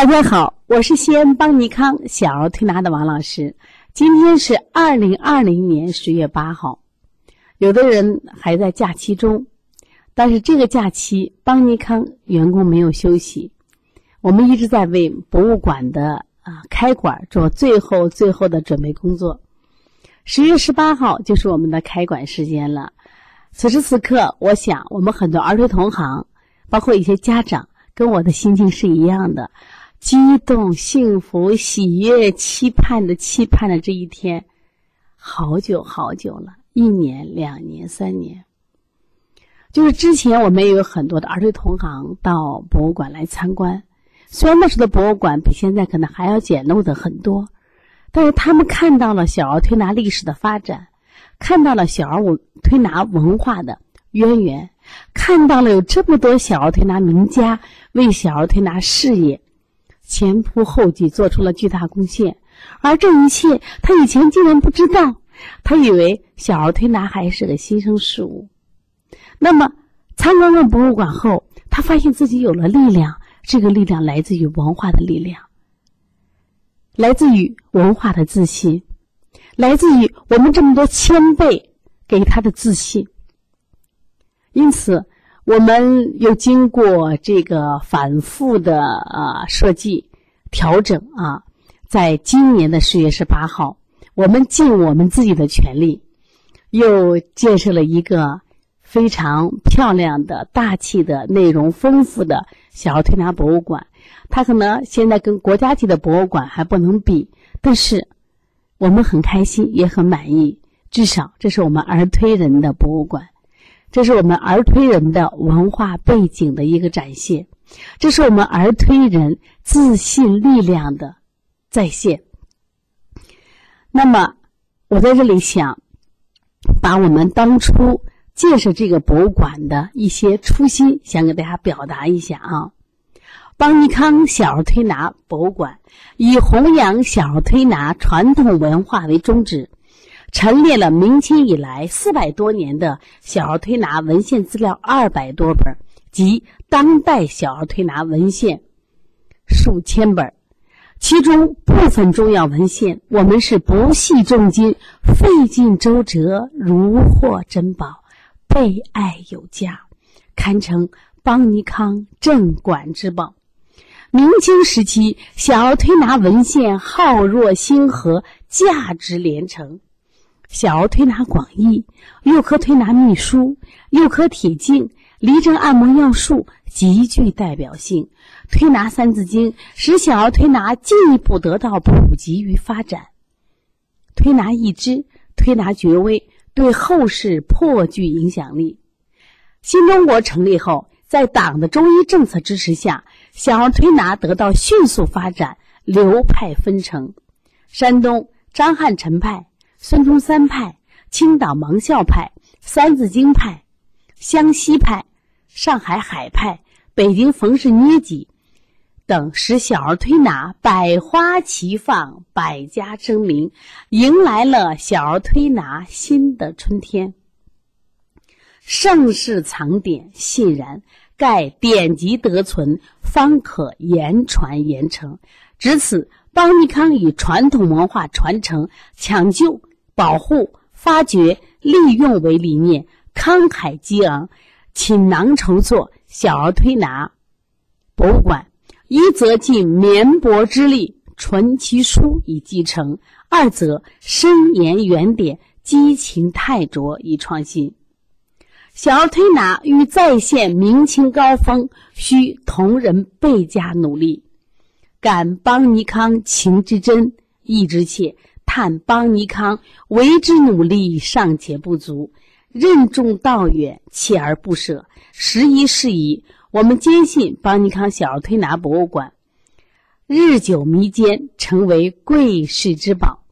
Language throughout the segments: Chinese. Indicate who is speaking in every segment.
Speaker 1: 大家好，我是西安邦尼康小儿推拿的王老师。今天是二零二零年十月八号，有的人还在假期中，但是这个假期邦尼康员工没有休息，我们一直在为博物馆的啊开馆做最后最后的准备工作。十月十八号就是我们的开馆时间了。此时此刻，我想我们很多儿推同行，包括一些家长，跟我的心情是一样的。激动、幸福、喜悦、期盼的、期盼的这一天，好久好久了，一年、两年、三年。就是之前我们也有很多的儿童同行到博物馆来参观，虽然那时的博物馆比现在可能还要简陋的很多，但是他们看到了小儿推拿历史的发展，看到了小儿我推拿文化的渊源，看到了有这么多小儿推拿名家为小儿推拿事业。前仆后继做出了巨大贡献，而这一切他以前竟然不知道，他以为小儿推拿还是个新生事物。那么参观完博物馆后，他发现自己有了力量，这个力量来自于文化的力量，来自于文化的自信，来自于我们这么多前辈给他的自信。因此。我们又经过这个反复的啊设计调整啊，在今年的十月十八号，我们尽我们自己的全力，又建设了一个非常漂亮的、大气的、内容丰富的小儿推拿博物馆。它可能现在跟国家级的博物馆还不能比，但是我们很开心，也很满意。至少这是我们儿推人的博物馆。这是我们儿推人的文化背景的一个展现，这是我们儿推人自信力量的再现。那么，我在这里想把我们当初建设这个博物馆的一些初心，想给大家表达一下啊。邦尼康小儿推拿博物馆以弘扬小儿推拿传统文化为宗旨。陈列了明清以来四百多年的小儿推拿文献资料二百多本，及当代小儿推拿文献数千本，其中部分重要文献我们是不惜重金、费尽周折，如获珍宝，备爱有加，堪称邦尼康镇馆之宝。明清时期小儿推拿文献浩若星河，价值连城。小儿推拿广义，幼科推拿秘书，幼科铁镜，离症按摩要术极具代表性。推拿三字经使小儿推拿进一步得到普及与发展。推拿一支，推拿绝微，对后世颇具影响力。新中国成立后，在党的中医政策支持下，小儿推拿得到迅速发展，流派纷呈。山东张汉陈派。孙中山派、青岛盲校派、三字经派、湘西派、上海海派、北京冯氏捏脊等，使小儿推拿百花齐放、百家争鸣，迎来了小儿推拿新的春天。盛世藏典信然，盖典籍得存，方可言传言承。至此，邦尼康以传统文化传承、抢救。保护、发掘、利用为理念，慷慨激昂，倾囊筹措小儿推拿博物馆。一则尽绵薄之力存其书以继承；二则深研原典，激情泰卓以创新。小儿推拿欲再现明清高峰，需同仁倍加努力。感邦尼康情之真，意之切。叹邦尼康为之努力尚且不足，任重道远，锲而不舍，时移世易。我们坚信邦尼康小儿推拿博物馆日久弥坚，成为贵世之宝。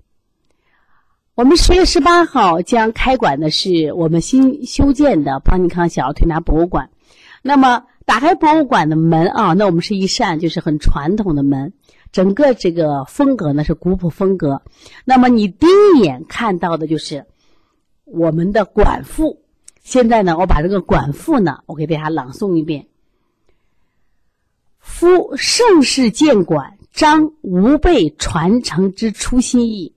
Speaker 1: 我们十月十八号将开馆的是我们新修建的邦尼康小儿推拿博物馆。那么，打开博物馆的门啊，那我们是一扇就是很传统的门。整个这个风格呢是古朴风格，那么你第一眼看到的就是我们的管父。现在呢，我把这个管父呢，我给大家朗诵一遍：夫盛世建管，彰吾辈传承之初心意，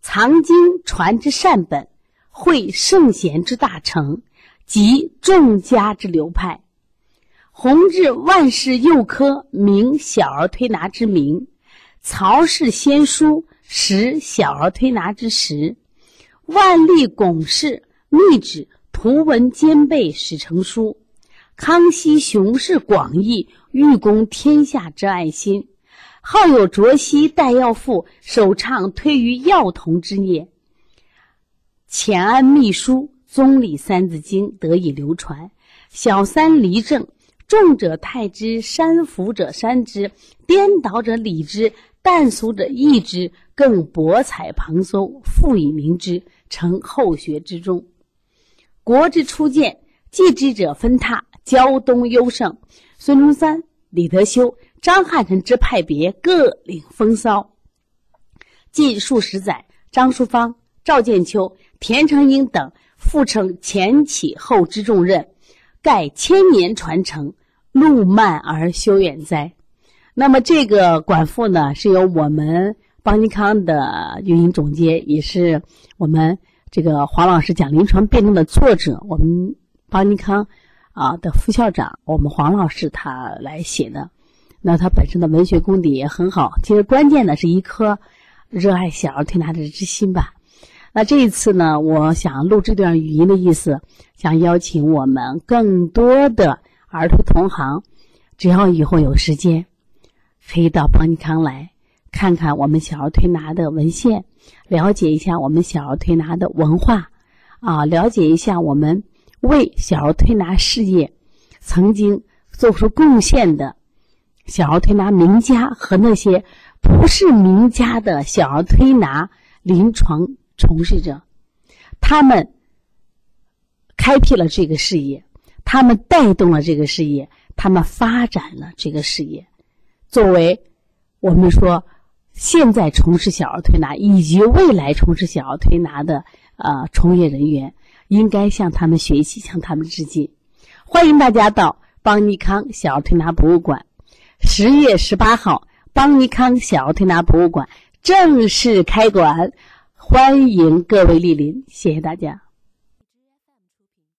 Speaker 1: 藏经传之善本，会圣贤之大成，集众家之流派，弘治万世幼科，明小儿推拿之名，曹氏先书，识小儿推拿之实，万历巩氏秘旨，图文兼备，始成书。康熙雄视广义，欲攻天下之爱心，好有卓西代药父，首倡推于药童之业。乾安秘书宗理三字经得以流传。小三离正，重者泰之，山伏者山之，颠倒者理之，淡俗者义之，更博采旁搜，复以明之，成后学之中。国之初建，继之者分榻。胶东优胜，孙中山、李德修、张汉臣之派别各领风骚。近数十载，张淑芳、赵建秋、田成英等复称前起后之重任，盖千年传承，路漫而修远哉。那么这个管父呢，是由我们邦尼康的运营总监，也是我们这个黄老师讲临床辩证的作者，我们邦尼康。啊的副校长，我们黄老师他来写的，那他本身的文学功底也很好。其实关键的是一颗热爱小儿推拿的之心吧。那这一次呢，我想录这段语音的意思，想邀请我们更多的儿童同行，只要以后有时间，可以到邦尼康来看看我们小儿推拿的文献，了解一下我们小儿推拿的文化，啊，了解一下我们。为小儿推拿事业曾经做出贡献的小儿推拿名家和那些不是名家的小儿推拿临床从事着，他们开辟了这个事业，他们带动了这个事业，他们发展了这个事业。作为我们说现在从事小儿推拿以及未来从事小儿推拿的呃从业人员。应该向他们学习，向他们致敬。欢迎大家到邦尼康小儿推拿博物馆，十月十八号，邦尼康小儿推拿博物馆正式开馆，欢迎各位莅临。谢谢大家。